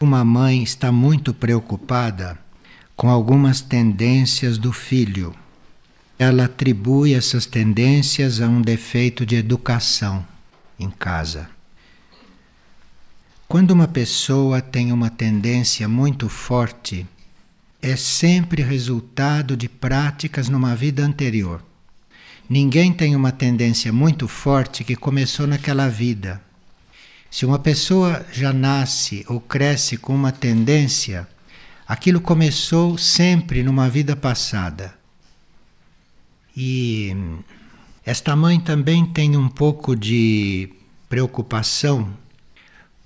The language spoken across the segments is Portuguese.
Uma mãe está muito preocupada com algumas tendências do filho. Ela atribui essas tendências a um defeito de educação em casa. Quando uma pessoa tem uma tendência muito forte, é sempre resultado de práticas numa vida anterior. Ninguém tem uma tendência muito forte que começou naquela vida. Se uma pessoa já nasce ou cresce com uma tendência, aquilo começou sempre numa vida passada. E esta mãe também tem um pouco de preocupação,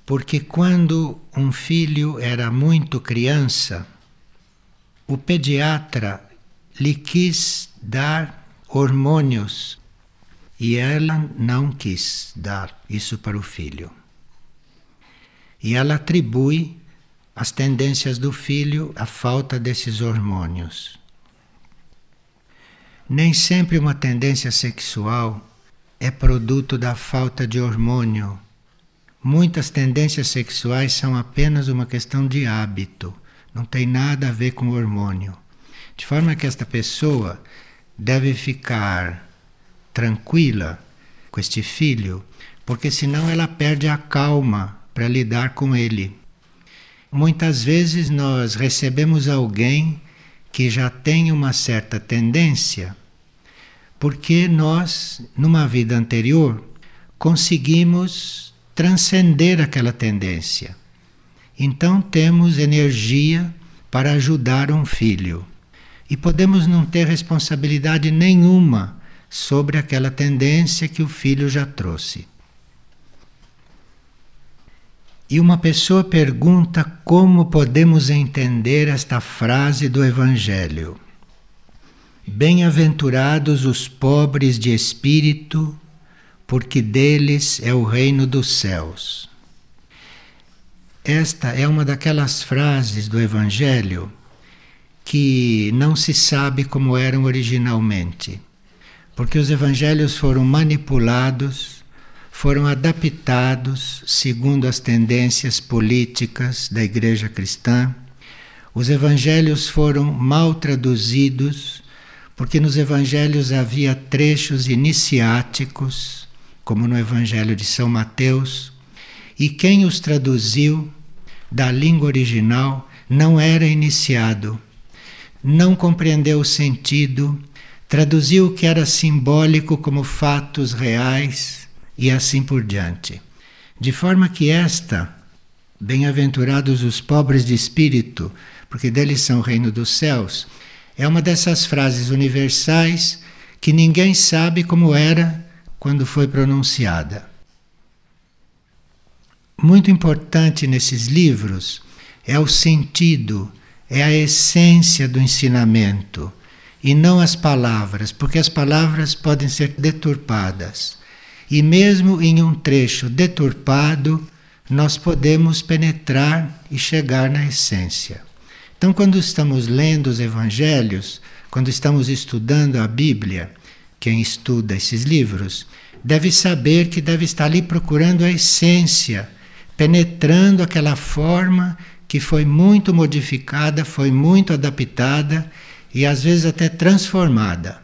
porque quando um filho era muito criança, o pediatra lhe quis dar hormônios e ela não quis dar isso para o filho. E ela atribui as tendências do filho à falta desses hormônios. Nem sempre uma tendência sexual é produto da falta de hormônio. Muitas tendências sexuais são apenas uma questão de hábito, não tem nada a ver com hormônio. De forma que esta pessoa deve ficar tranquila com este filho, porque senão ela perde a calma para lidar com ele. Muitas vezes nós recebemos alguém que já tem uma certa tendência, porque nós, numa vida anterior, conseguimos transcender aquela tendência. Então temos energia para ajudar um filho. E podemos não ter responsabilidade nenhuma sobre aquela tendência que o filho já trouxe. E uma pessoa pergunta como podemos entender esta frase do Evangelho. Bem-aventurados os pobres de espírito, porque deles é o reino dos céus. Esta é uma daquelas frases do Evangelho que não se sabe como eram originalmente, porque os evangelhos foram manipulados foram adaptados segundo as tendências políticas da Igreja Cristã. Os evangelhos foram mal traduzidos, porque nos evangelhos havia trechos iniciáticos, como no Evangelho de São Mateus, e quem os traduziu da língua original não era iniciado, não compreendeu o sentido, traduziu o que era simbólico como fatos reais e assim por diante. De forma que esta, bem-aventurados os pobres de espírito, porque deles são o reino dos céus, é uma dessas frases universais que ninguém sabe como era quando foi pronunciada. Muito importante nesses livros é o sentido, é a essência do ensinamento e não as palavras, porque as palavras podem ser deturpadas. E mesmo em um trecho deturpado, nós podemos penetrar e chegar na essência. Então, quando estamos lendo os evangelhos, quando estamos estudando a Bíblia, quem estuda esses livros, deve saber que deve estar ali procurando a essência, penetrando aquela forma que foi muito modificada, foi muito adaptada e às vezes até transformada.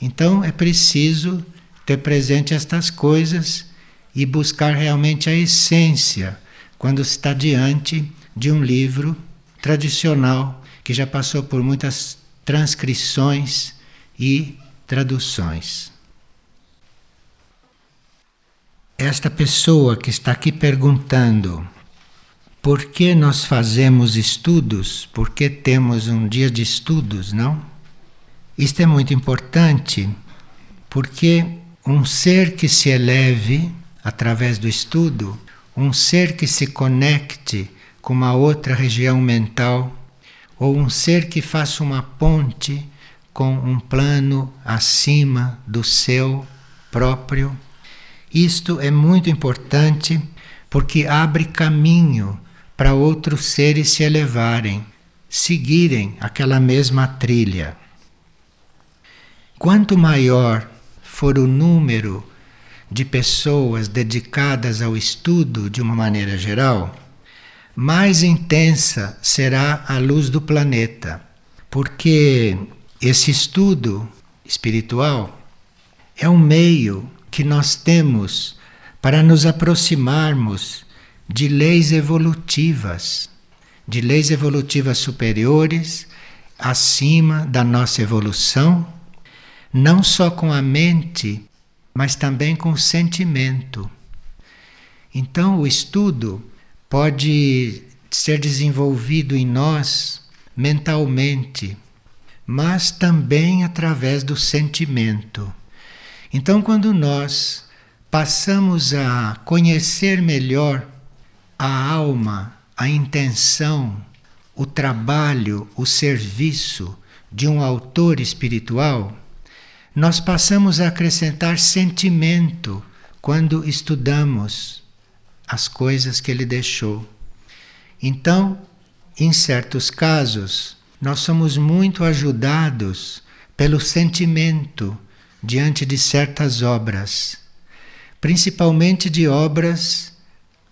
Então é preciso ter presente estas coisas e buscar realmente a essência quando está diante de um livro tradicional que já passou por muitas transcrições e traduções. Esta pessoa que está aqui perguntando por que nós fazemos estudos, por que temos um dia de estudos, não? Isto é muito importante porque um ser que se eleve através do estudo, um ser que se conecte com uma outra região mental, ou um ser que faça uma ponte com um plano acima do seu próprio. Isto é muito importante porque abre caminho para outros seres se elevarem, seguirem aquela mesma trilha. Quanto maior for o número de pessoas dedicadas ao estudo de uma maneira geral, mais intensa será a luz do planeta, porque esse estudo espiritual é um meio que nós temos para nos aproximarmos de leis evolutivas, de leis evolutivas superiores, acima da nossa evolução, não só com a mente, mas também com o sentimento. Então, o estudo pode ser desenvolvido em nós mentalmente, mas também através do sentimento. Então, quando nós passamos a conhecer melhor a alma, a intenção, o trabalho, o serviço de um autor espiritual, nós passamos a acrescentar sentimento quando estudamos as coisas que ele deixou. Então, em certos casos, nós somos muito ajudados pelo sentimento diante de certas obras, principalmente de obras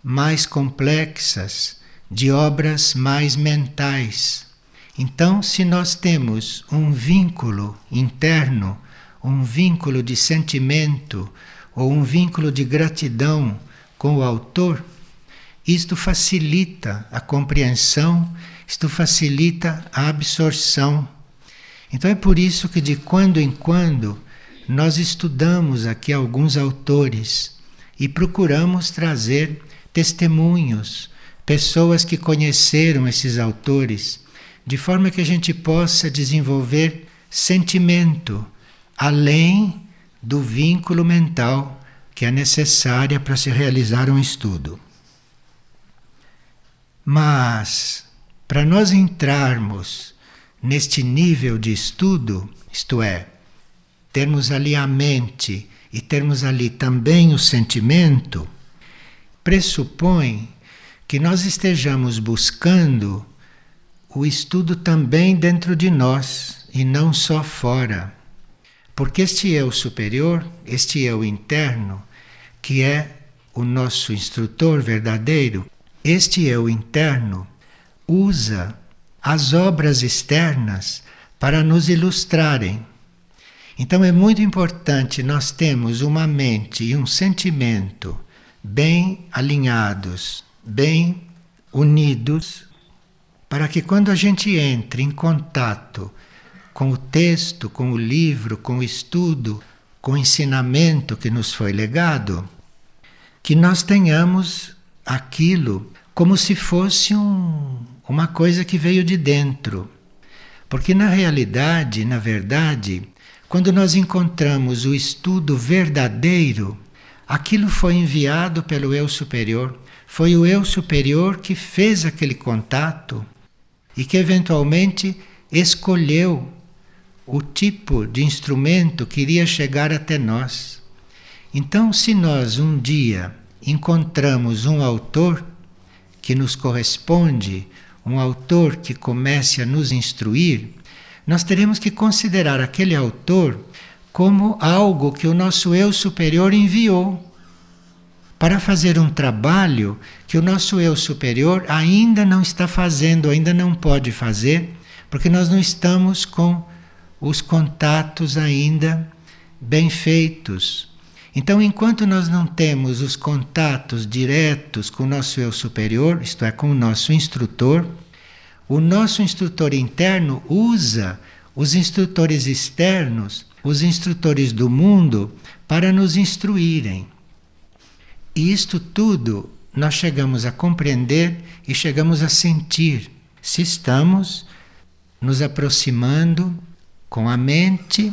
mais complexas, de obras mais mentais. Então, se nós temos um vínculo interno, um vínculo de sentimento ou um vínculo de gratidão com o autor, isto facilita a compreensão, isto facilita a absorção. Então é por isso que de quando em quando nós estudamos aqui alguns autores e procuramos trazer testemunhos, pessoas que conheceram esses autores, de forma que a gente possa desenvolver sentimento além do vínculo mental que é necessária para se realizar um estudo. Mas, para nós entrarmos neste nível de estudo, isto é, termos ali a mente e termos ali também o sentimento, pressupõe que nós estejamos buscando o estudo também dentro de nós e não só fora. Porque este eu superior, este eu interno, que é o nosso instrutor verdadeiro, este eu interno usa as obras externas para nos ilustrarem. Então é muito importante nós termos uma mente e um sentimento bem alinhados, bem unidos, para que quando a gente entre em contato com o texto, com o livro, com o estudo, com o ensinamento que nos foi legado, que nós tenhamos aquilo como se fosse um, uma coisa que veio de dentro. Porque na realidade, na verdade, quando nós encontramos o estudo verdadeiro, aquilo foi enviado pelo eu superior. Foi o eu superior que fez aquele contato e que eventualmente escolheu o tipo de instrumento que iria chegar até nós. Então, se nós um dia encontramos um autor que nos corresponde, um autor que comece a nos instruir, nós teremos que considerar aquele autor como algo que o nosso eu superior enviou para fazer um trabalho que o nosso eu superior ainda não está fazendo, ainda não pode fazer, porque nós não estamos com os contatos ainda bem feitos. Então, enquanto nós não temos os contatos diretos com o nosso eu superior, isto é, com o nosso instrutor, o nosso instrutor interno usa os instrutores externos, os instrutores do mundo, para nos instruírem. E isto tudo nós chegamos a compreender e chegamos a sentir se estamos nos aproximando com a mente,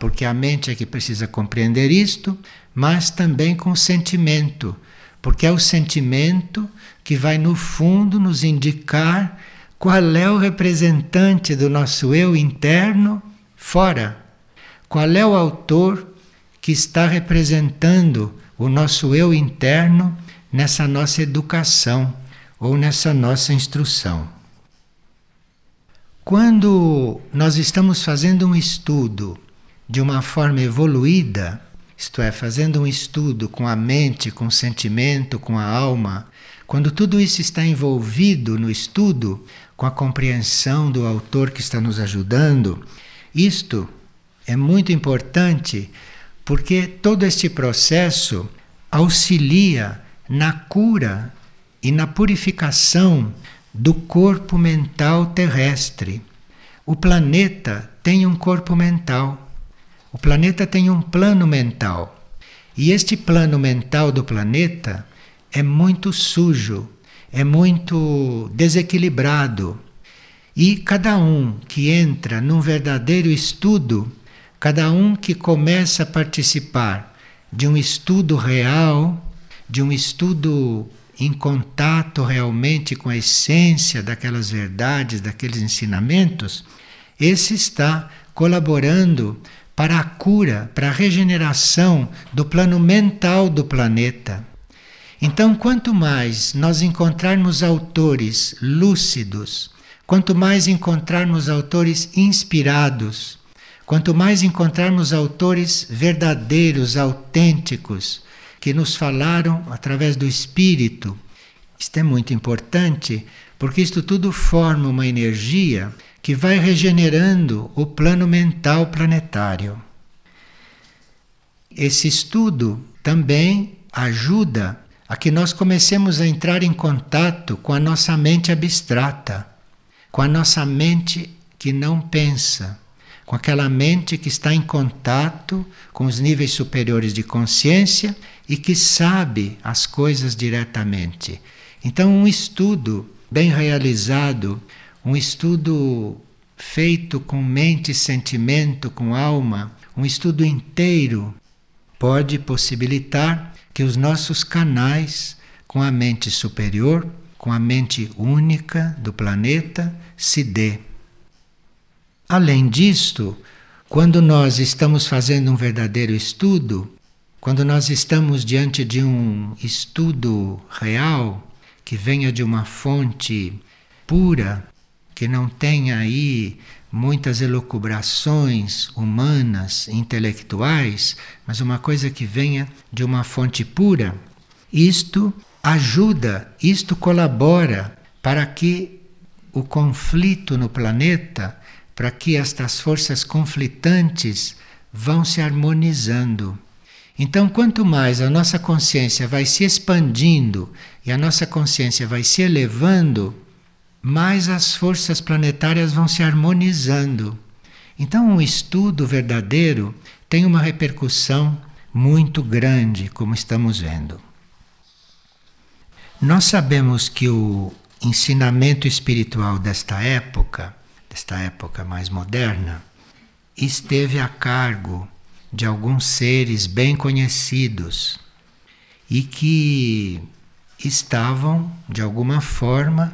porque a mente é que precisa compreender isto, mas também com o sentimento, porque é o sentimento que vai no fundo nos indicar qual é o representante do nosso eu interno fora, qual é o autor que está representando o nosso eu interno nessa nossa educação ou nessa nossa instrução. Quando nós estamos fazendo um estudo de uma forma evoluída, isto é, fazendo um estudo com a mente, com o sentimento, com a alma, quando tudo isso está envolvido no estudo, com a compreensão do autor que está nos ajudando, isto é muito importante porque todo este processo auxilia na cura e na purificação do corpo mental terrestre. O planeta tem um corpo mental. O planeta tem um plano mental. E este plano mental do planeta é muito sujo, é muito desequilibrado. E cada um que entra num verdadeiro estudo, cada um que começa a participar de um estudo real, de um estudo em contato realmente com a essência daquelas verdades, daqueles ensinamentos, esse está colaborando para a cura, para a regeneração do plano mental do planeta. Então, quanto mais nós encontrarmos autores lúcidos, quanto mais encontrarmos autores inspirados, quanto mais encontrarmos autores verdadeiros, autênticos, que nos falaram através do Espírito, isto é muito importante, porque isto tudo forma uma energia que vai regenerando o plano mental planetário. Esse estudo também ajuda a que nós comecemos a entrar em contato com a nossa mente abstrata, com a nossa mente que não pensa, com aquela mente que está em contato com os níveis superiores de consciência e que sabe as coisas diretamente. Então, um estudo bem realizado, um estudo feito com mente e sentimento, com alma, um estudo inteiro, pode possibilitar que os nossos canais com a mente superior, com a mente única do planeta, se dê. Além disto, quando nós estamos fazendo um verdadeiro estudo, quando nós estamos diante de um estudo real, que venha de uma fonte pura, que não tenha aí muitas elucubrações humanas, intelectuais, mas uma coisa que venha de uma fonte pura. Isto ajuda, isto colabora para que o conflito no planeta, para que estas forças conflitantes vão se harmonizando. Então, quanto mais a nossa consciência vai se expandindo e a nossa consciência vai se elevando, mais as forças planetárias vão se harmonizando. Então, um estudo verdadeiro tem uma repercussão muito grande, como estamos vendo. Nós sabemos que o ensinamento espiritual desta época, desta época mais moderna, esteve a cargo de alguns seres bem conhecidos e que estavam, de alguma forma,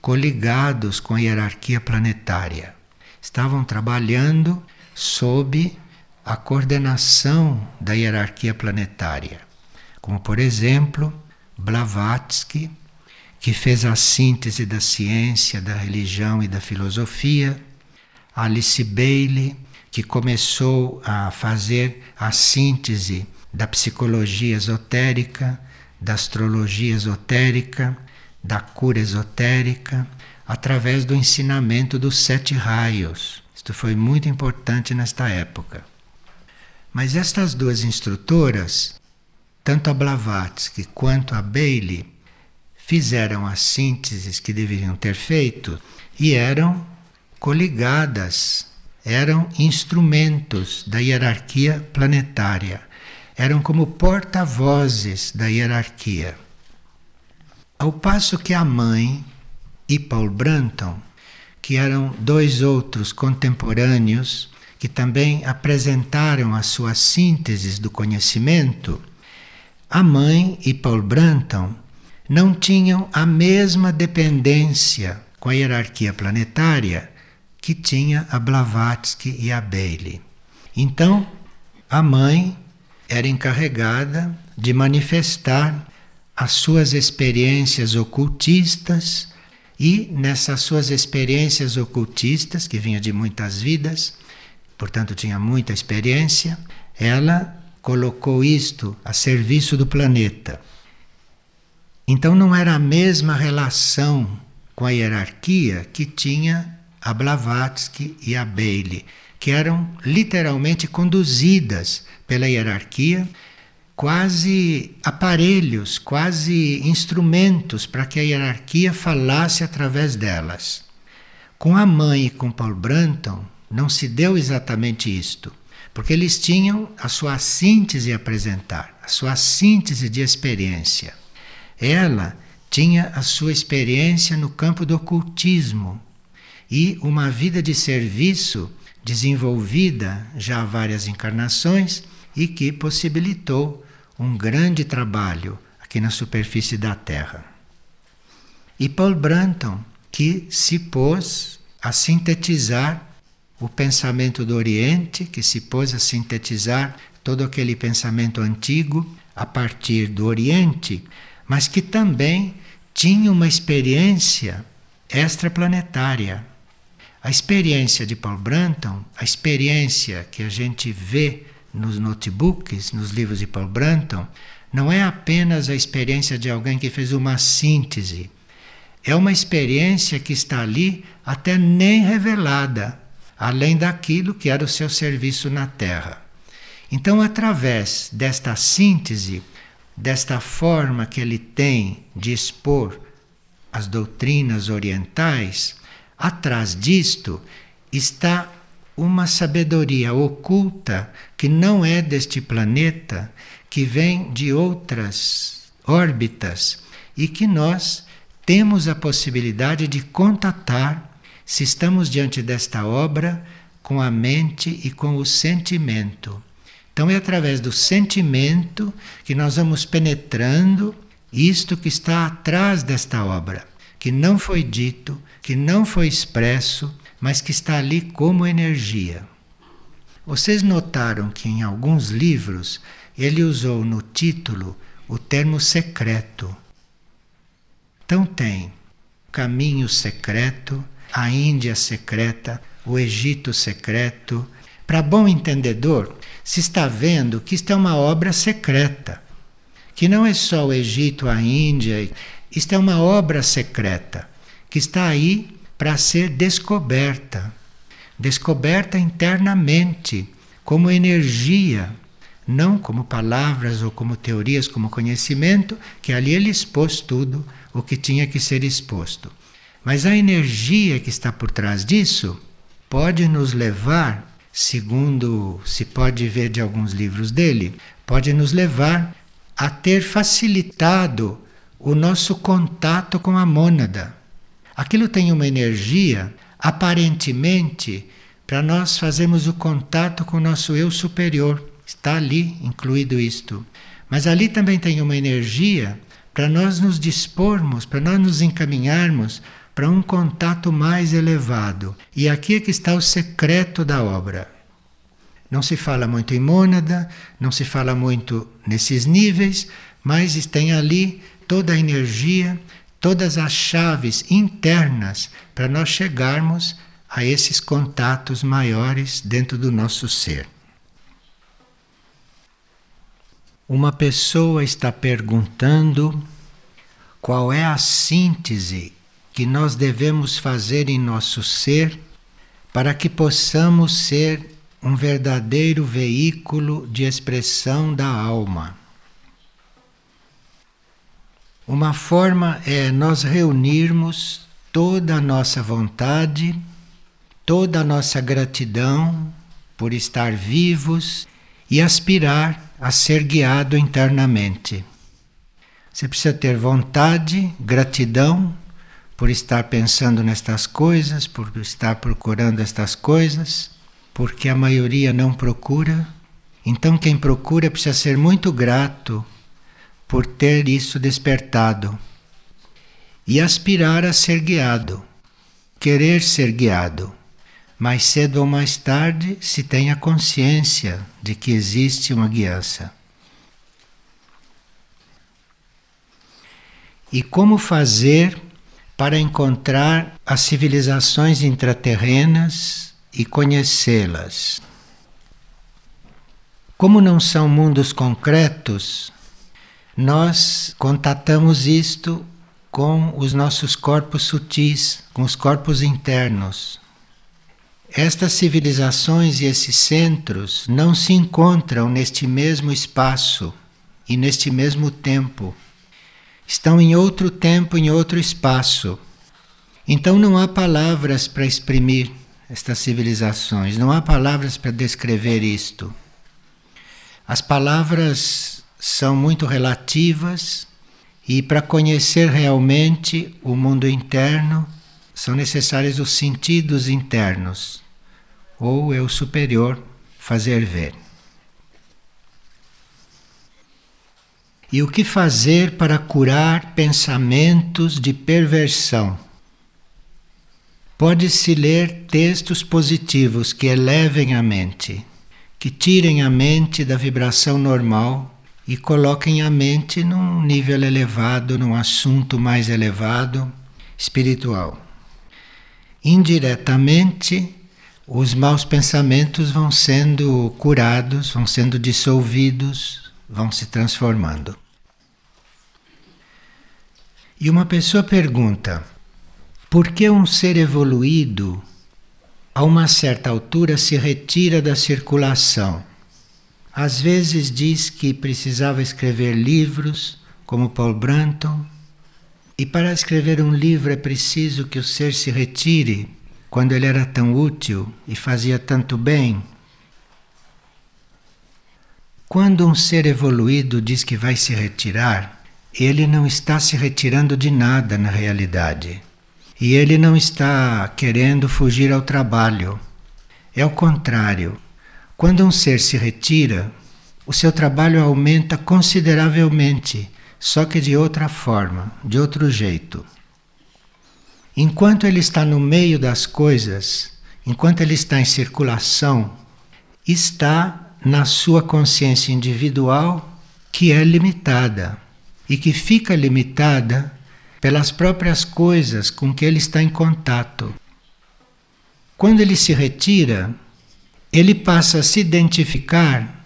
coligados com a hierarquia planetária. Estavam trabalhando sob a coordenação da hierarquia planetária, como por exemplo Blavatsky, que fez a síntese da ciência, da religião e da filosofia, Alice Bailey, que começou a fazer a síntese da psicologia esotérica, da astrologia esotérica, da cura esotérica através do ensinamento dos sete raios. Isto foi muito importante nesta época. Mas estas duas instrutoras, tanto a Blavatsky quanto a Bailey, fizeram as sínteses que deveriam ter feito e eram coligadas, eram instrumentos da hierarquia planetária, eram como porta-vozes da hierarquia. Ao passo que a mãe e Paul Branton, que eram dois outros contemporâneos que também apresentaram as suas sínteses do conhecimento, a mãe e Paul Branton não tinham a mesma dependência com a hierarquia planetária que tinha a Blavatsky e a Bailey. Então, a mãe era encarregada de manifestar as suas experiências ocultistas e nessas suas experiências ocultistas, que vinha de muitas vidas, portanto tinha muita experiência, ela colocou isto a serviço do planeta. Então não era a mesma relação com a hierarquia que tinha a Blavatsky e a Bailey, que eram literalmente conduzidas pela hierarquia, quase aparelhos, quase instrumentos para que a hierarquia falasse através delas. Com a mãe e com Paul Branton não se deu exatamente isto, porque eles tinham a sua síntese a apresentar, a sua síntese de experiência. Ela tinha a sua experiência no campo do ocultismo e uma vida de serviço desenvolvida já há várias encarnações e que possibilitou um grande trabalho aqui na superfície da Terra. E Paul Branton, que se pôs a sintetizar o pensamento do Oriente, que se pôs a sintetizar todo aquele pensamento antigo a partir do Oriente, mas que também tinha uma experiência extraplanetária a experiência de Paul Branton, a experiência que a gente vê nos notebooks, nos livros de Paul Branton, não é apenas a experiência de alguém que fez uma síntese. É uma experiência que está ali até nem revelada, além daquilo que era o seu serviço na Terra. Então, através desta síntese, desta forma que ele tem de expor as doutrinas orientais, Atrás disto está uma sabedoria oculta que não é deste planeta, que vem de outras órbitas e que nós temos a possibilidade de contatar se estamos diante desta obra com a mente e com o sentimento. Então é através do sentimento que nós vamos penetrando isto que está atrás desta obra, que não foi dito, que não foi expresso, mas que está ali como energia. Vocês notaram que em alguns livros ele usou no título o termo secreto. Então tem Caminho Secreto, a Índia Secreta, o Egito Secreto. Para bom entendedor, se está vendo que isto é uma obra secreta, que não é só o Egito, a Índia, isto é uma obra secreta que está aí para ser descoberta descoberta internamente, como energia, não como palavras ou como teorias, como conhecimento, que ali ele expôs tudo o que tinha que ser exposto. Mas a energia que está por trás disso pode nos levar, segundo se pode ver de alguns livros dele, pode nos levar a ter facilitado o nosso contato com a mônada. Aquilo tem uma energia, aparentemente, para nós fazermos o contato com o nosso eu superior. Está ali incluído isto. Mas ali também tem uma energia para nós nos dispormos, para nós nos encaminharmos para um contato mais elevado. E aqui é que está o secreto da obra. Não se fala muito em mônada, não se fala muito nesses níveis, mas tem ali toda a energia todas as chaves internas para nós chegarmos a esses contatos maiores dentro do nosso ser. Uma pessoa está perguntando qual é a síntese que nós devemos fazer em nosso ser para que possamos ser um verdadeiro veículo de expressão da alma. Uma forma é nós reunirmos toda a nossa vontade, toda a nossa gratidão por estar vivos e aspirar a ser guiado internamente. Você precisa ter vontade, gratidão por estar pensando nestas coisas, por estar procurando estas coisas, porque a maioria não procura. Então, quem procura precisa ser muito grato por ter isso despertado e aspirar a ser guiado, querer ser guiado. Mais cedo ou mais tarde se tem a consciência de que existe uma guiança. E como fazer para encontrar as civilizações intraterrenas e conhecê-las? Como não são mundos concretos, nós contatamos isto com os nossos corpos sutis, com os corpos internos. Estas civilizações e esses centros não se encontram neste mesmo espaço e neste mesmo tempo. Estão em outro tempo, em outro espaço. Então não há palavras para exprimir estas civilizações, não há palavras para descrever isto. As palavras são muito relativas e para conhecer realmente o mundo interno são necessários os sentidos internos ou eu superior fazer ver. E o que fazer para curar pensamentos de perversão? Pode-se ler textos positivos que elevem a mente, que tirem a mente da vibração normal e coloquem a mente num nível elevado, num assunto mais elevado, espiritual. Indiretamente, os maus pensamentos vão sendo curados, vão sendo dissolvidos, vão se transformando. E uma pessoa pergunta: por que um ser evoluído, a uma certa altura, se retira da circulação? Às vezes diz que precisava escrever livros, como Paul Branton, e para escrever um livro é preciso que o ser se retire quando ele era tão útil e fazia tanto bem. Quando um ser evoluído diz que vai se retirar, ele não está se retirando de nada na realidade. E ele não está querendo fugir ao trabalho. É o contrário. Quando um ser se retira, o seu trabalho aumenta consideravelmente, só que de outra forma, de outro jeito. Enquanto ele está no meio das coisas, enquanto ele está em circulação, está na sua consciência individual que é limitada e que fica limitada pelas próprias coisas com que ele está em contato. Quando ele se retira, ele passa a se identificar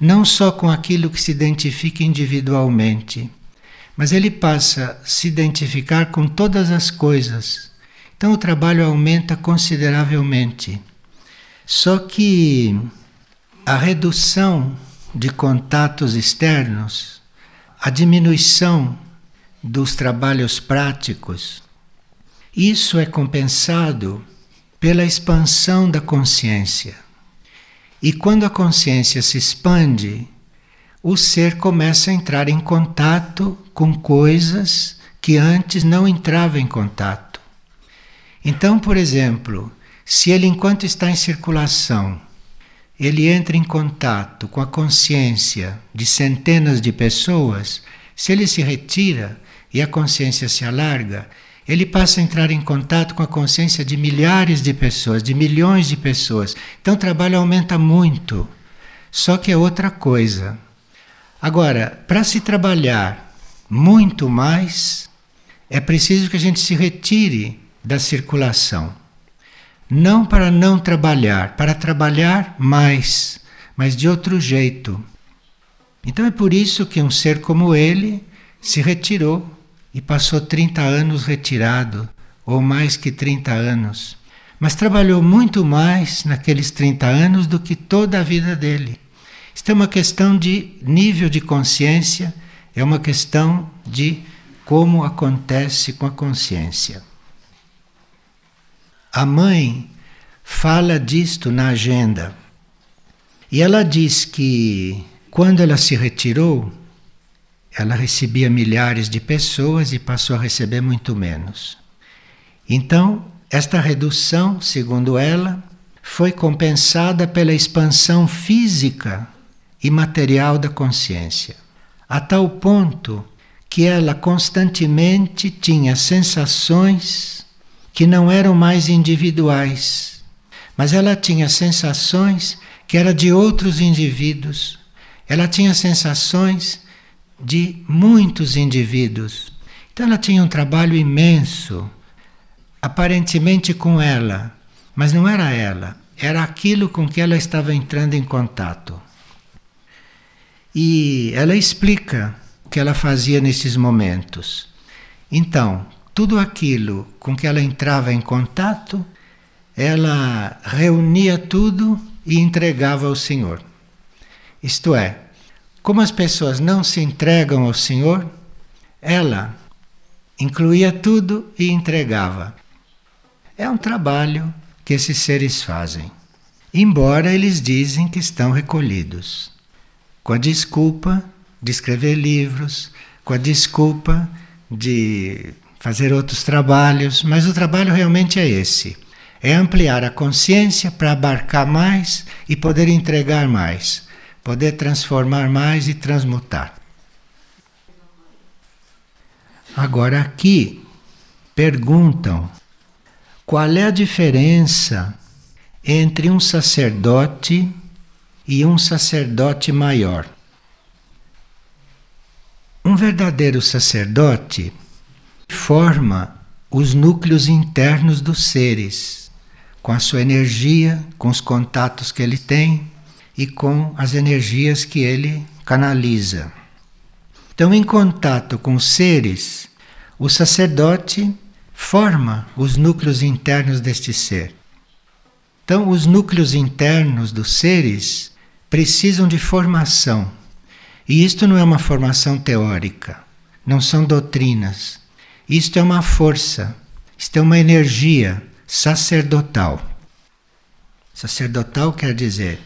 não só com aquilo que se identifica individualmente, mas ele passa a se identificar com todas as coisas. Então o trabalho aumenta consideravelmente. Só que a redução de contatos externos, a diminuição dos trabalhos práticos, isso é compensado pela expansão da consciência. E quando a consciência se expande, o ser começa a entrar em contato com coisas que antes não entrava em contato. Então, por exemplo, se ele, enquanto está em circulação, ele entra em contato com a consciência de centenas de pessoas, se ele se retira e a consciência se alarga, ele passa a entrar em contato com a consciência de milhares de pessoas, de milhões de pessoas. Então o trabalho aumenta muito. Só que é outra coisa. Agora, para se trabalhar muito mais, é preciso que a gente se retire da circulação. Não para não trabalhar, para trabalhar mais, mas de outro jeito. Então é por isso que um ser como ele se retirou e passou 30 anos retirado, ou mais que 30 anos. Mas trabalhou muito mais naqueles 30 anos do que toda a vida dele. Isto é uma questão de nível de consciência é uma questão de como acontece com a consciência. A mãe fala disto na agenda. E ela diz que quando ela se retirou, ela recebia milhares de pessoas e passou a receber muito menos. Então, esta redução, segundo ela, foi compensada pela expansão física e material da consciência a tal ponto que ela constantemente tinha sensações que não eram mais individuais, mas ela tinha sensações que eram de outros indivíduos. Ela tinha sensações de muitos indivíduos. Então ela tinha um trabalho imenso, aparentemente com ela, mas não era ela, era aquilo com que ela estava entrando em contato. E ela explica o que ela fazia nesses momentos. Então, tudo aquilo com que ela entrava em contato, ela reunia tudo e entregava ao Senhor. Isto é, como as pessoas não se entregam ao Senhor, ela incluía tudo e entregava. É um trabalho que esses seres fazem, embora eles dizem que estão recolhidos, com a desculpa de escrever livros, com a desculpa de fazer outros trabalhos, mas o trabalho realmente é esse: é ampliar a consciência para abarcar mais e poder entregar mais, poder transformar mais e transmutar. Agora aqui perguntam qual é a diferença entre um sacerdote e um sacerdote maior. Um verdadeiro sacerdote forma os núcleos internos dos seres, com a sua energia, com os contatos que ele tem e com as energias que ele canaliza. Então, em contato com os seres, o sacerdote forma os núcleos internos deste ser. Então, os núcleos internos dos seres precisam de formação. E isto não é uma formação teórica, não são doutrinas, isto é uma força, isto é uma energia sacerdotal. Sacerdotal quer dizer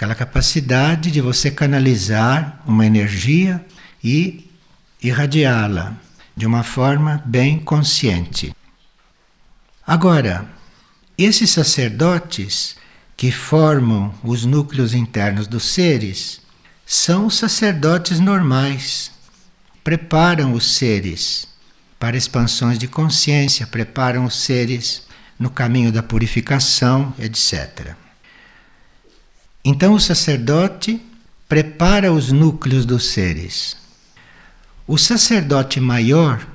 aquela capacidade de você canalizar uma energia e irradiá-la de uma forma bem consciente. Agora, esses sacerdotes que formam os núcleos internos dos seres são sacerdotes normais, preparam os seres para expansões de consciência, preparam os seres no caminho da purificação, etc. Então o sacerdote prepara os núcleos dos seres. O sacerdote maior,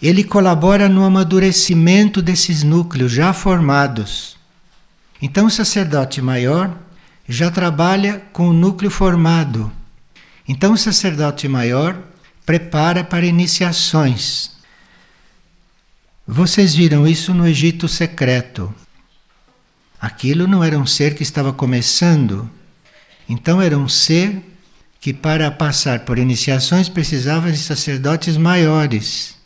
ele colabora no amadurecimento desses núcleos já formados. Então o sacerdote maior já trabalha com o núcleo formado. Então o sacerdote maior prepara para iniciações vocês viram isso no Egito secreto. Aquilo não era um ser que estava começando, então era um ser que, para passar por iniciações, precisava de sacerdotes maiores,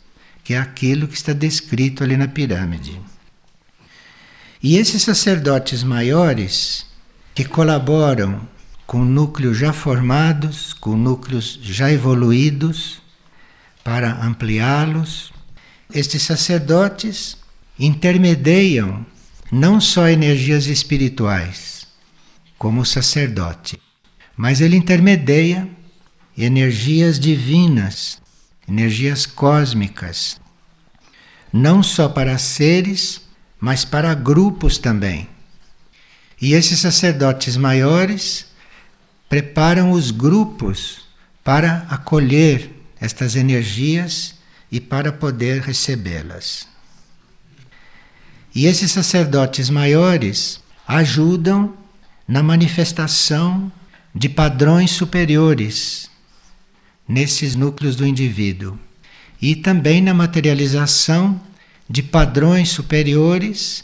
que é aquilo que está descrito ali na pirâmide. E esses sacerdotes maiores, que colaboram com núcleos já formados, com núcleos já evoluídos, para ampliá-los, estes sacerdotes intermediam não só energias espirituais, como o sacerdote, mas ele intermedia energias divinas, energias cósmicas, não só para seres, mas para grupos também. E esses sacerdotes maiores preparam os grupos para acolher estas energias e para poder recebê-las. E esses sacerdotes maiores ajudam na manifestação de padrões superiores nesses núcleos do indivíduo. E também na materialização de padrões superiores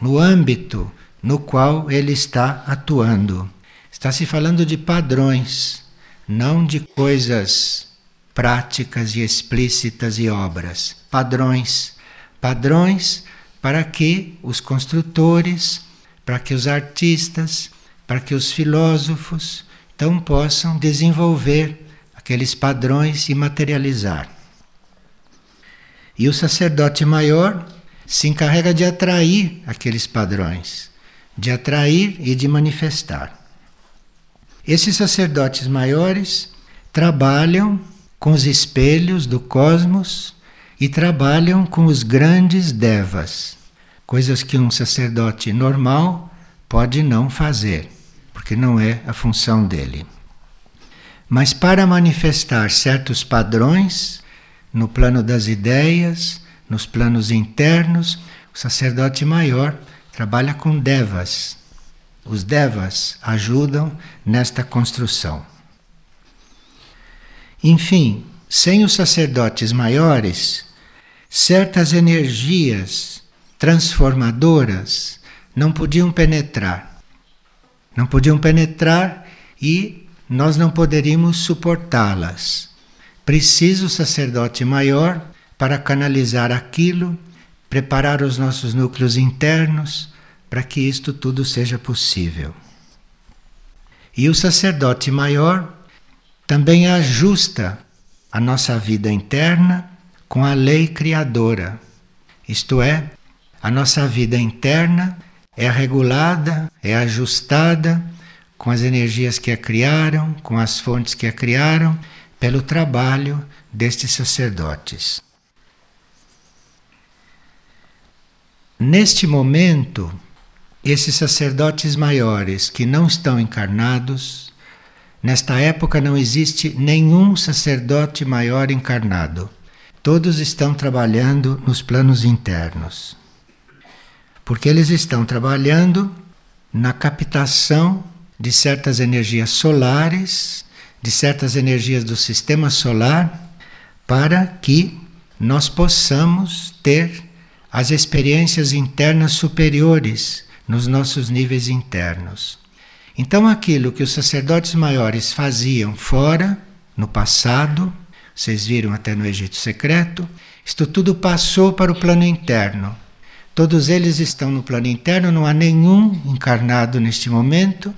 no âmbito no qual ele está atuando. Está se falando de padrões, não de coisas práticas e explícitas e obras, padrões, padrões para que os construtores, para que os artistas, para que os filósofos então possam desenvolver aqueles padrões e materializar. E o sacerdote maior se encarrega de atrair aqueles padrões, de atrair e de manifestar. Esses sacerdotes maiores trabalham com os espelhos do cosmos e trabalham com os grandes devas, coisas que um sacerdote normal pode não fazer, porque não é a função dele. Mas para manifestar certos padrões no plano das ideias, nos planos internos, o sacerdote maior trabalha com devas. Os devas ajudam nesta construção. Enfim, sem os sacerdotes maiores, certas energias transformadoras não podiam penetrar. Não podiam penetrar e nós não poderíamos suportá-las. Precisa o sacerdote maior para canalizar aquilo, preparar os nossos núcleos internos para que isto tudo seja possível. E o sacerdote maior também ajusta a nossa vida interna com a lei criadora. Isto é, a nossa vida interna é regulada, é ajustada com as energias que a criaram, com as fontes que a criaram, pelo trabalho destes sacerdotes. Neste momento, esses sacerdotes maiores que não estão encarnados, nesta época não existe nenhum sacerdote maior encarnado. Todos estão trabalhando nos planos internos. Porque eles estão trabalhando na captação de certas energias solares, de certas energias do sistema solar, para que nós possamos ter as experiências internas superiores nos nossos níveis internos. Então, aquilo que os sacerdotes maiores faziam fora, no passado, vocês viram até no Egito Secreto, isto tudo passou para o plano interno. Todos eles estão no plano interno, não há nenhum encarnado neste momento,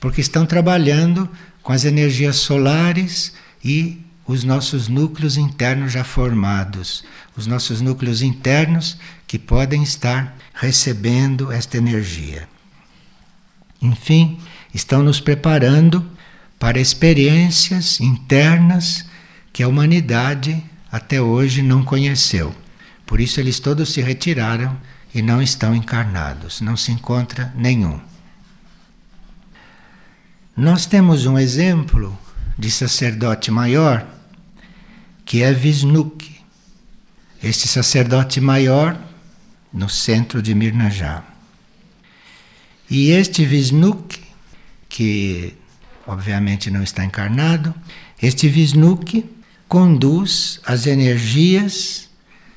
porque estão trabalhando com as energias solares e os nossos núcleos internos já formados, os nossos núcleos internos que podem estar recebendo esta energia. Enfim, estão nos preparando para experiências internas que a humanidade até hoje não conheceu. Por isso eles todos se retiraram e não estão encarnados, não se encontra nenhum. Nós temos um exemplo de sacerdote maior que é Visnuk. Este sacerdote maior no centro de Mirnajá. E este Visnuk, que obviamente não está encarnado, este Visnuk conduz as energias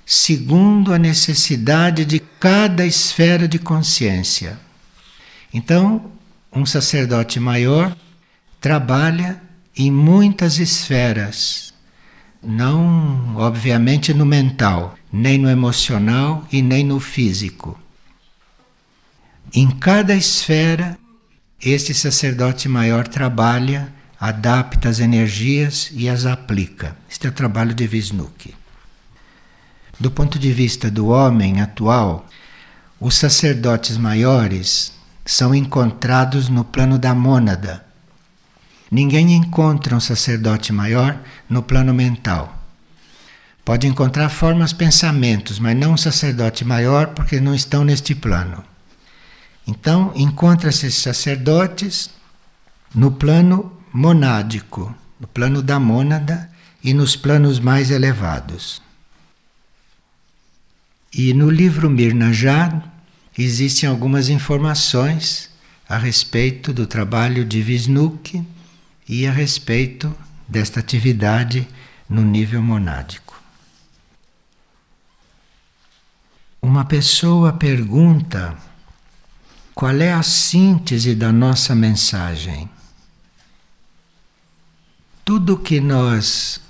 segundo a necessidade de cada esfera de consciência. Então, um sacerdote maior trabalha em muitas esferas, não obviamente no mental, nem no emocional e nem no físico. Em cada esfera, este sacerdote maior trabalha, adapta as energias e as aplica. Este é o trabalho de Visnuk. Do ponto de vista do homem atual, os sacerdotes maiores são encontrados no plano da mônada. Ninguém encontra um sacerdote maior no plano mental. Pode encontrar formas, pensamentos, mas não um sacerdote maior, porque não estão neste plano. Então, encontra-se sacerdotes no plano monádico, no plano da mônada e nos planos mais elevados. E no livro Mirnajad existem algumas informações a respeito do trabalho de Visnuk e a respeito desta atividade no nível monádico. Uma pessoa pergunta qual é a síntese da nossa mensagem. Tudo que nós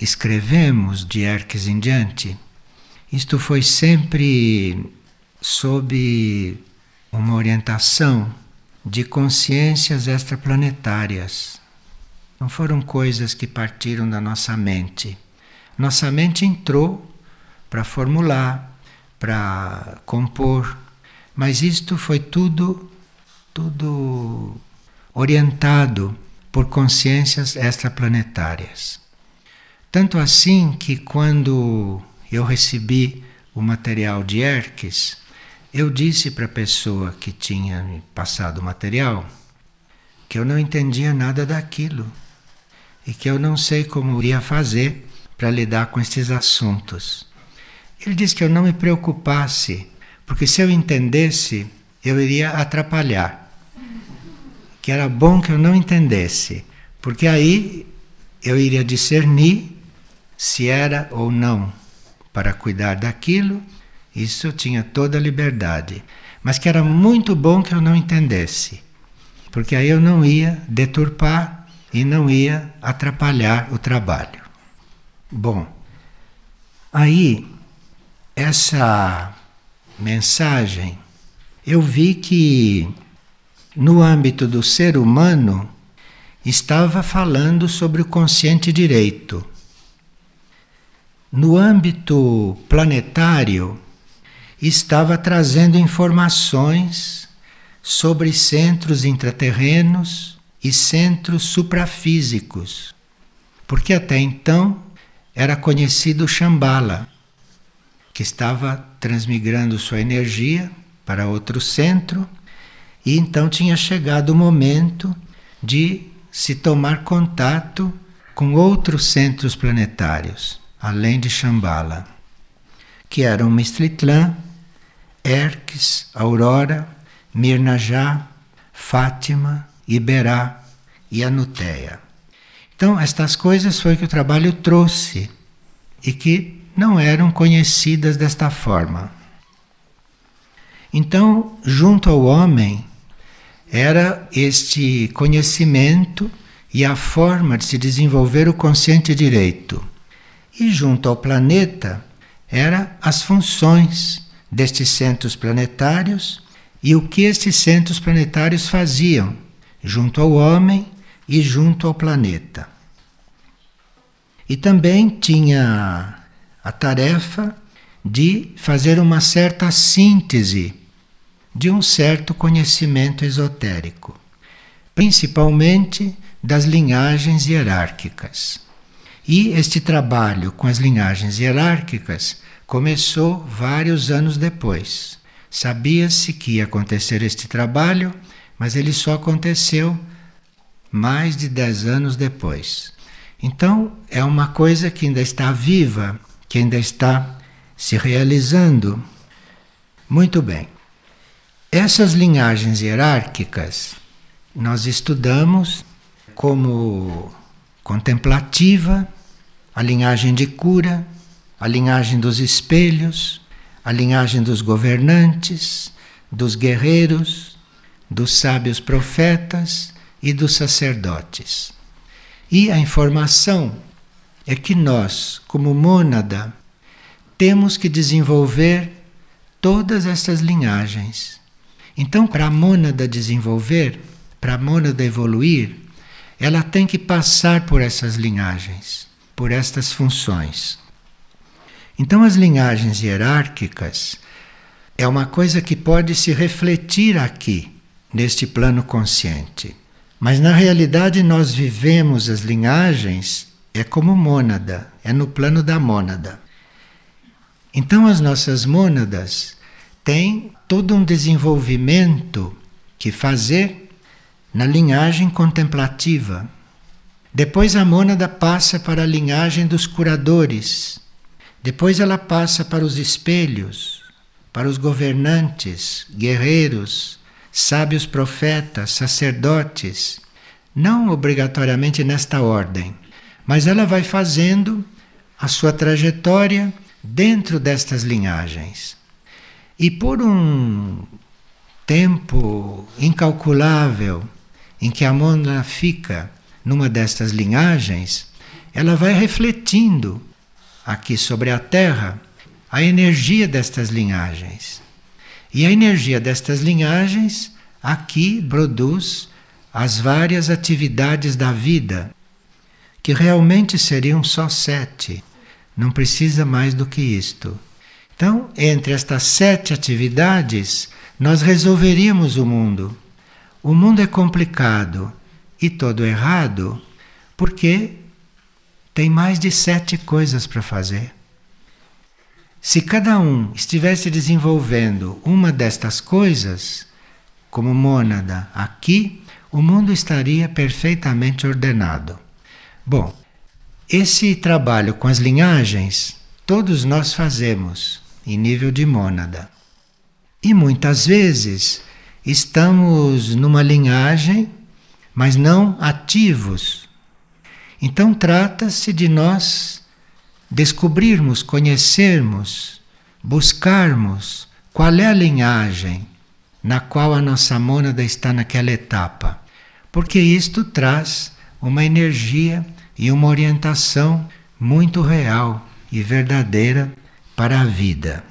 escrevemos de Erques em diante, isto foi sempre sob uma orientação de consciências extraplanetárias. Não foram coisas que partiram da nossa mente. Nossa mente entrou para formular, para compor, mas isto foi tudo tudo orientado por consciências extraplanetárias. Tanto assim que quando eu recebi o material de Erques, eu disse para a pessoa que tinha me passado o material que eu não entendia nada daquilo e que eu não sei como iria fazer para lidar com esses assuntos. Ele disse que eu não me preocupasse, porque se eu entendesse, eu iria atrapalhar. Que era bom que eu não entendesse, porque aí eu iria discernir se era ou não para cuidar daquilo, isso eu tinha toda a liberdade. Mas que era muito bom que eu não entendesse, porque aí eu não ia deturpar e não ia atrapalhar o trabalho. Bom, aí essa mensagem eu vi que no âmbito do ser humano estava falando sobre o consciente direito. No âmbito planetário, estava trazendo informações sobre centros intraterrenos e centros suprafísicos, porque até então era conhecido Shambhala, que estava transmigrando sua energia para outro centro, e então tinha chegado o momento de se tomar contato com outros centros planetários, além de Shambhala, que eram Mistritlan, Erques, Aurora, Mirnajá, Fátima, Iberá e Anuteia. Então, estas coisas foi que o trabalho trouxe e que não eram conhecidas desta forma. Então, junto ao homem, era este conhecimento e a forma de se desenvolver o consciente direito. E junto ao planeta, era as funções destes centros planetários e o que estes centros planetários faziam junto ao homem e junto ao planeta. E também tinha a tarefa de fazer uma certa síntese de um certo conhecimento esotérico, principalmente das linhagens hierárquicas. E este trabalho com as linhagens hierárquicas começou vários anos depois. Sabia-se que ia acontecer este trabalho, mas ele só aconteceu mais de dez anos depois. Então, é uma coisa que ainda está viva, que ainda está se realizando. Muito bem. Essas linhagens hierárquicas nós estudamos como contemplativa, a linhagem de cura, a linhagem dos espelhos, a linhagem dos governantes, dos guerreiros, dos sábios profetas e dos sacerdotes. E a informação é que nós, como mônada, temos que desenvolver todas essas linhagens. Então, para a mônada desenvolver, para a mônada evoluir, ela tem que passar por essas linhagens, por estas funções. Então, as linhagens hierárquicas é uma coisa que pode se refletir aqui, neste plano consciente. Mas na realidade nós vivemos as linhagens é como mônada, é no plano da mônada. Então as nossas mônadas têm todo um desenvolvimento que fazer na linhagem contemplativa. Depois a mônada passa para a linhagem dos curadores, depois ela passa para os espelhos, para os governantes, guerreiros, sábios profetas, sacerdotes, não obrigatoriamente nesta ordem, mas ela vai fazendo a sua trajetória dentro destas linhagens. E por um tempo incalculável em que a Mona fica numa destas linhagens, ela vai refletindo aqui sobre a Terra a energia destas linhagens. E a energia destas linhagens aqui produz as várias atividades da vida, que realmente seriam só sete, não precisa mais do que isto. Então, entre estas sete atividades, nós resolveríamos o mundo. O mundo é complicado e todo errado porque tem mais de sete coisas para fazer. Se cada um estivesse desenvolvendo uma destas coisas, como mônada aqui, o mundo estaria perfeitamente ordenado. Bom, esse trabalho com as linhagens todos nós fazemos em nível de mônada. E muitas vezes estamos numa linhagem, mas não ativos Então trata-se de nós descobrirmos, conhecermos, buscarmos qual é a linhagem na qual a nossa mônada está naquela etapa. Porque isto traz uma energia e uma orientação muito real e verdadeira para a vida.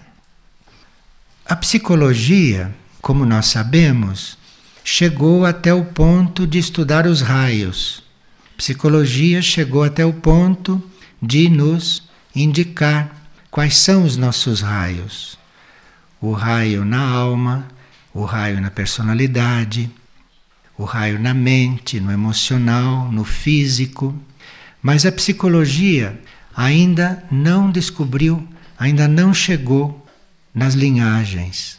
A psicologia, como nós sabemos, chegou até o ponto de estudar os raios. Psicologia chegou até o ponto de nos indicar quais são os nossos raios. O raio na alma, o raio na personalidade, o raio na mente, no emocional, no físico. Mas a psicologia ainda não descobriu, ainda não chegou nas linhagens.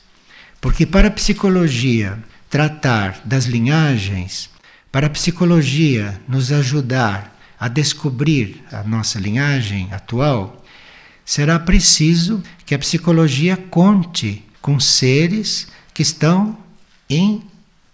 Porque para a psicologia tratar das linhagens, para a psicologia nos ajudar a descobrir a nossa linhagem atual, será preciso que a psicologia conte com seres que estão em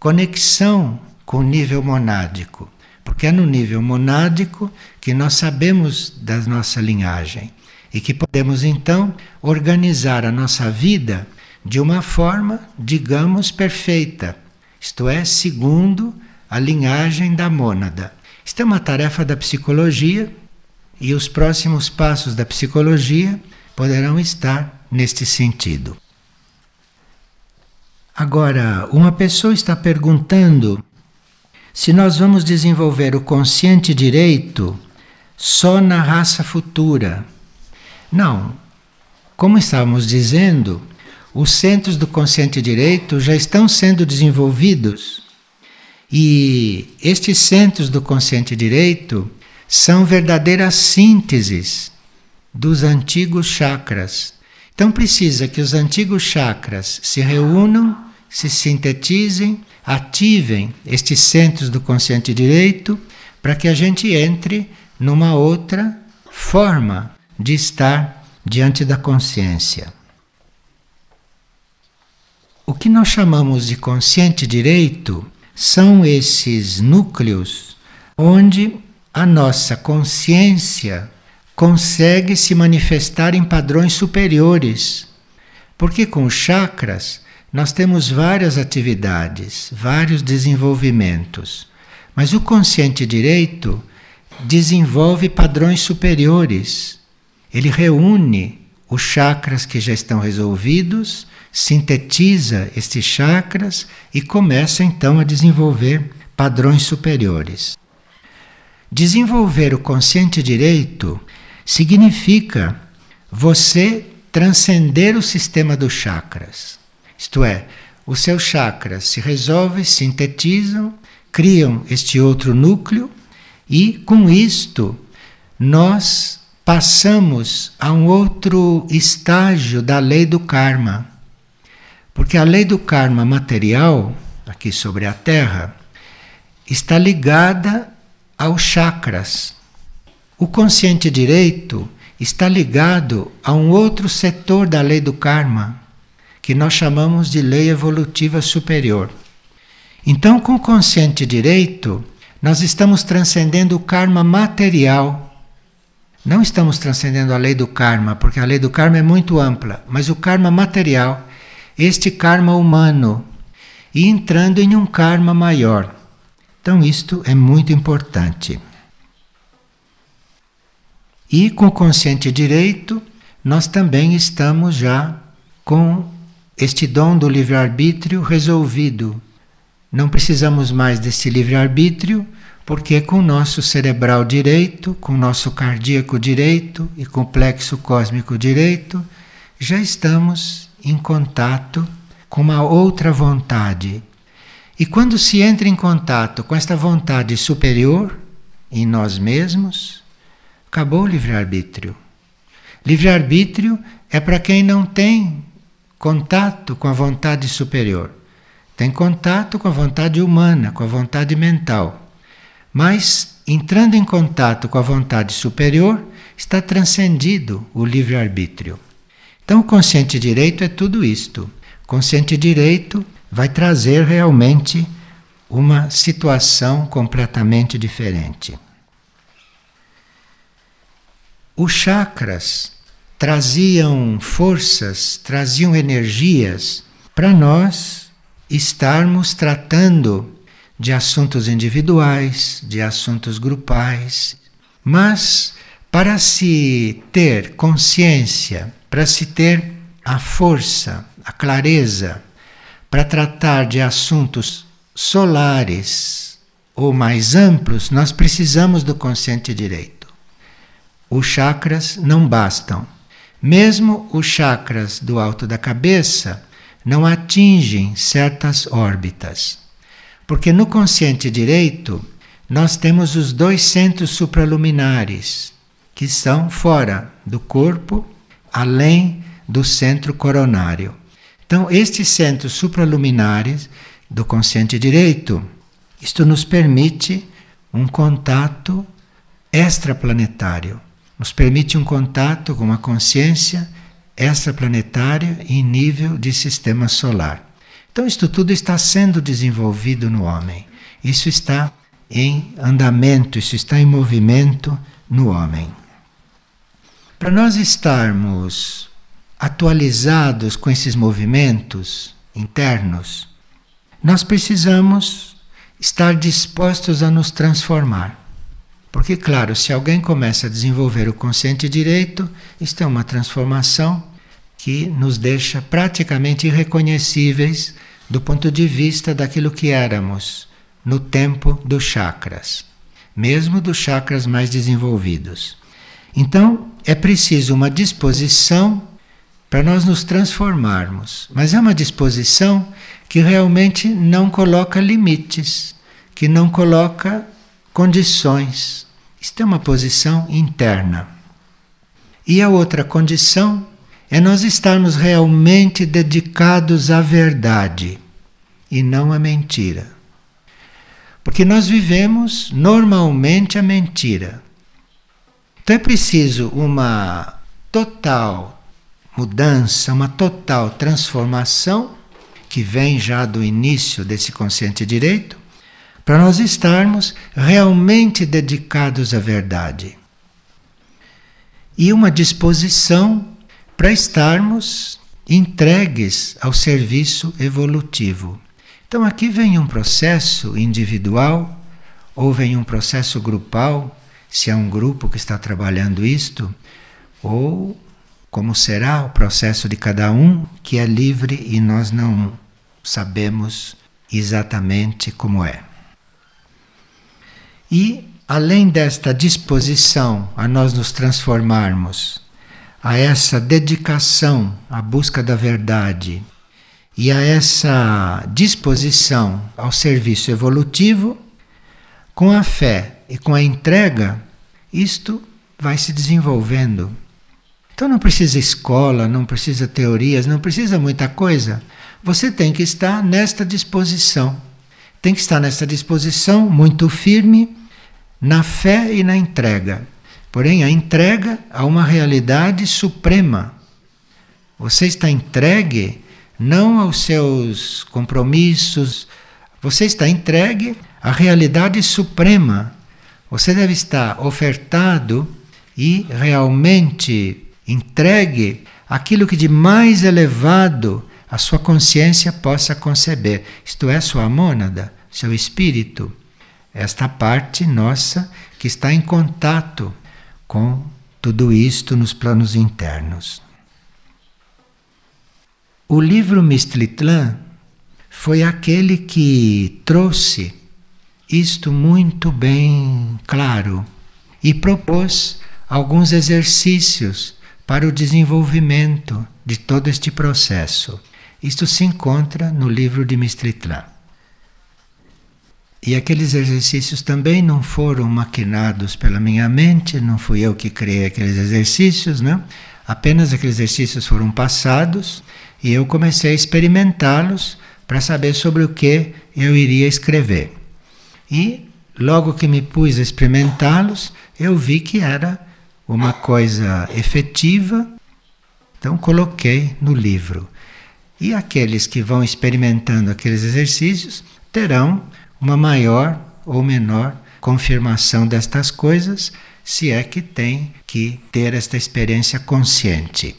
conexão com o nível monádico. Porque é no nível monádico que nós sabemos da nossa linhagem e que podemos então organizar a nossa vida de uma forma, digamos, perfeita, isto é, segundo a linhagem da mônada. Isto é uma tarefa da psicologia e os próximos passos da psicologia poderão estar neste sentido. Agora, uma pessoa está perguntando se nós vamos desenvolver o consciente direito só na raça futura. Não. Como estávamos dizendo, os centros do consciente direito já estão sendo desenvolvidos. E estes centros do consciente direito são verdadeiras sínteses dos antigos chakras. Então precisa que os antigos chakras se reúnam se sintetizem, ativem estes centros do consciente direito para que a gente entre numa outra forma de estar diante da consciência. O que nós chamamos de consciente direito são esses núcleos onde a nossa consciência consegue se manifestar em padrões superiores. Porque com os chakras nós temos várias atividades, vários desenvolvimentos, mas o consciente direito desenvolve padrões superiores. Ele reúne os chakras que já estão resolvidos, sintetiza estes chakras e começa então a desenvolver padrões superiores. Desenvolver o consciente direito significa você transcender o sistema dos chakras. Isto é, os seus chakras se resolvem, sintetizam, criam este outro núcleo e com isto nós passamos a um outro estágio da lei do karma. Porque a lei do karma material, aqui sobre a Terra, está ligada aos chakras. O consciente direito está ligado a um outro setor da lei do karma que nós chamamos de lei evolutiva superior. Então, com o consciente direito, nós estamos transcendendo o karma material. Não estamos transcendendo a lei do karma, porque a lei do karma é muito ampla, mas o karma material, este karma humano, e entrando em um karma maior. Então, isto é muito importante. E com o consciente direito, nós também estamos já com este dom do livre-arbítrio resolvido. Não precisamos mais desse livre-arbítrio, porque com o nosso cerebral direito, com o nosso cardíaco direito e com o plexo cósmico direito, já estamos em contato com uma outra vontade. E quando se entra em contato com esta vontade superior em nós mesmos, acabou o livre-arbítrio. Livre-arbítrio é para quem não tem contato com a vontade superior. Tem contato com a vontade humana, com a vontade mental. Mas, entrando em contato com a vontade superior, está transcendido o livre-arbítrio. Então, o consciente direito é tudo isto. O consciente direito vai trazer realmente uma situação completamente diferente. os chakras traziam forças, traziam energias para nós estarmos tratando de assuntos individuais, de assuntos grupais, mas para se ter consciência, para se ter a força, a clareza para tratar de assuntos solares ou mais amplos, nós precisamos do consciente direito. Os chakras não bastam. Mesmo os chakras do alto da cabeça não atingem certas órbitas. Porque no consciente direito nós temos os dois centros supraluminares, que são fora do corpo, além do centro coronário. Então, estes centros supraluminares do consciente direito, isto nos permite um contato extraplanetário, nos permite um contato com a consciência extraplanetária em nível de sistema solar. Então, isto tudo está sendo desenvolvido no homem. Isso está em andamento, isso está em movimento no homem. Para nós estarmos atualizados com esses movimentos internos, nós precisamos estar dispostos a nos transformar. Porque, claro, se alguém começa a desenvolver o consciente direito, isto é uma transformação que nos deixa praticamente irreconhecíveis do ponto de vista daquilo que éramos no tempo dos chakras, mesmo dos chakras mais desenvolvidos. Então, é preciso uma disposição para nós nos transformarmos, mas é uma disposição que realmente não coloca limites, que não coloca condições. Isto é uma posição interna. E a outra condição é nós estarmos realmente dedicados à verdade e não à mentira. Porque nós vivemos normalmente a mentira. Então é preciso uma total mudança, uma total transformação que vem já do início desse consciente direito, para nós estarmos realmente dedicados à verdade. E uma disposição para estarmos entregues ao serviço evolutivo. Então aqui vem um processo individual ou vem um processo grupal se é um grupo que está trabalhando isto, ou como será o processo de cada um, que é livre e nós não sabemos exatamente como é. E, além desta disposição a nós nos transformarmos, a essa dedicação à busca da verdade e a essa disposição ao serviço evolutivo, com a fé e com a entrega, isto vai se desenvolvendo. Então não precisa escola, não precisa teorias, não precisa muita coisa. Você tem que estar nesta disposição. Tem que estar nesta disposição muito firme na fé e na entrega. Porém, a entrega a uma realidade suprema. Você está entregue não aos seus compromissos, você está entregue à realidade suprema você deve estar ofertado e realmente entregue aquilo que de mais elevado a sua consciência possa conceber. Isto é, sua mônada, seu espírito. Esta parte nossa que está em contato com tudo isto nos planos internos. O livro Mistritlan foi aquele que trouxe isto muito bem claro e propôs alguns exercícios para o desenvolvimento de todo este processo. Isto se encontra no livro de Mistritlan. E aqueles exercícios também não foram maquinados pela minha mente, não fui eu que criei aqueles exercícios, não? Apenas aqueles exercícios foram passados e eu comecei a experimentá-los para saber sobre o que eu iria escrever. E logo que me pus a experimentá-los, eu vi que era uma coisa efetiva, então coloquei no livro. E aqueles que vão experimentando aqueles exercícios terão uma maior ou menor confirmação destas coisas se é que tem que ter esta experiência consciente.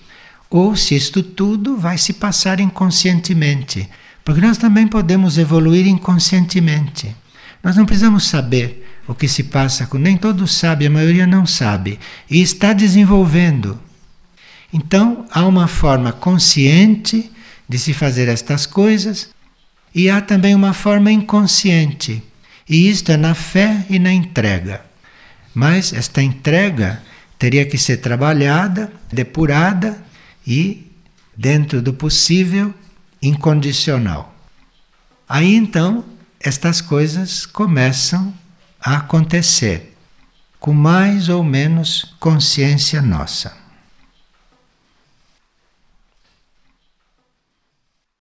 Ou se isto tudo vai se passar inconscientemente, porque nós também podemos evoluir inconscientemente. Nós não precisamos saber o que se passa com. Nem todos sabem, a maioria não sabe. E está desenvolvendo. Então, há uma forma consciente de se fazer estas coisas e há também uma forma inconsciente. E isto é na fé e na entrega. Mas esta entrega teria que ser trabalhada, depurada e, dentro do possível, incondicional. Aí então estas coisas começam a acontecer com mais ou menos consciência nossa.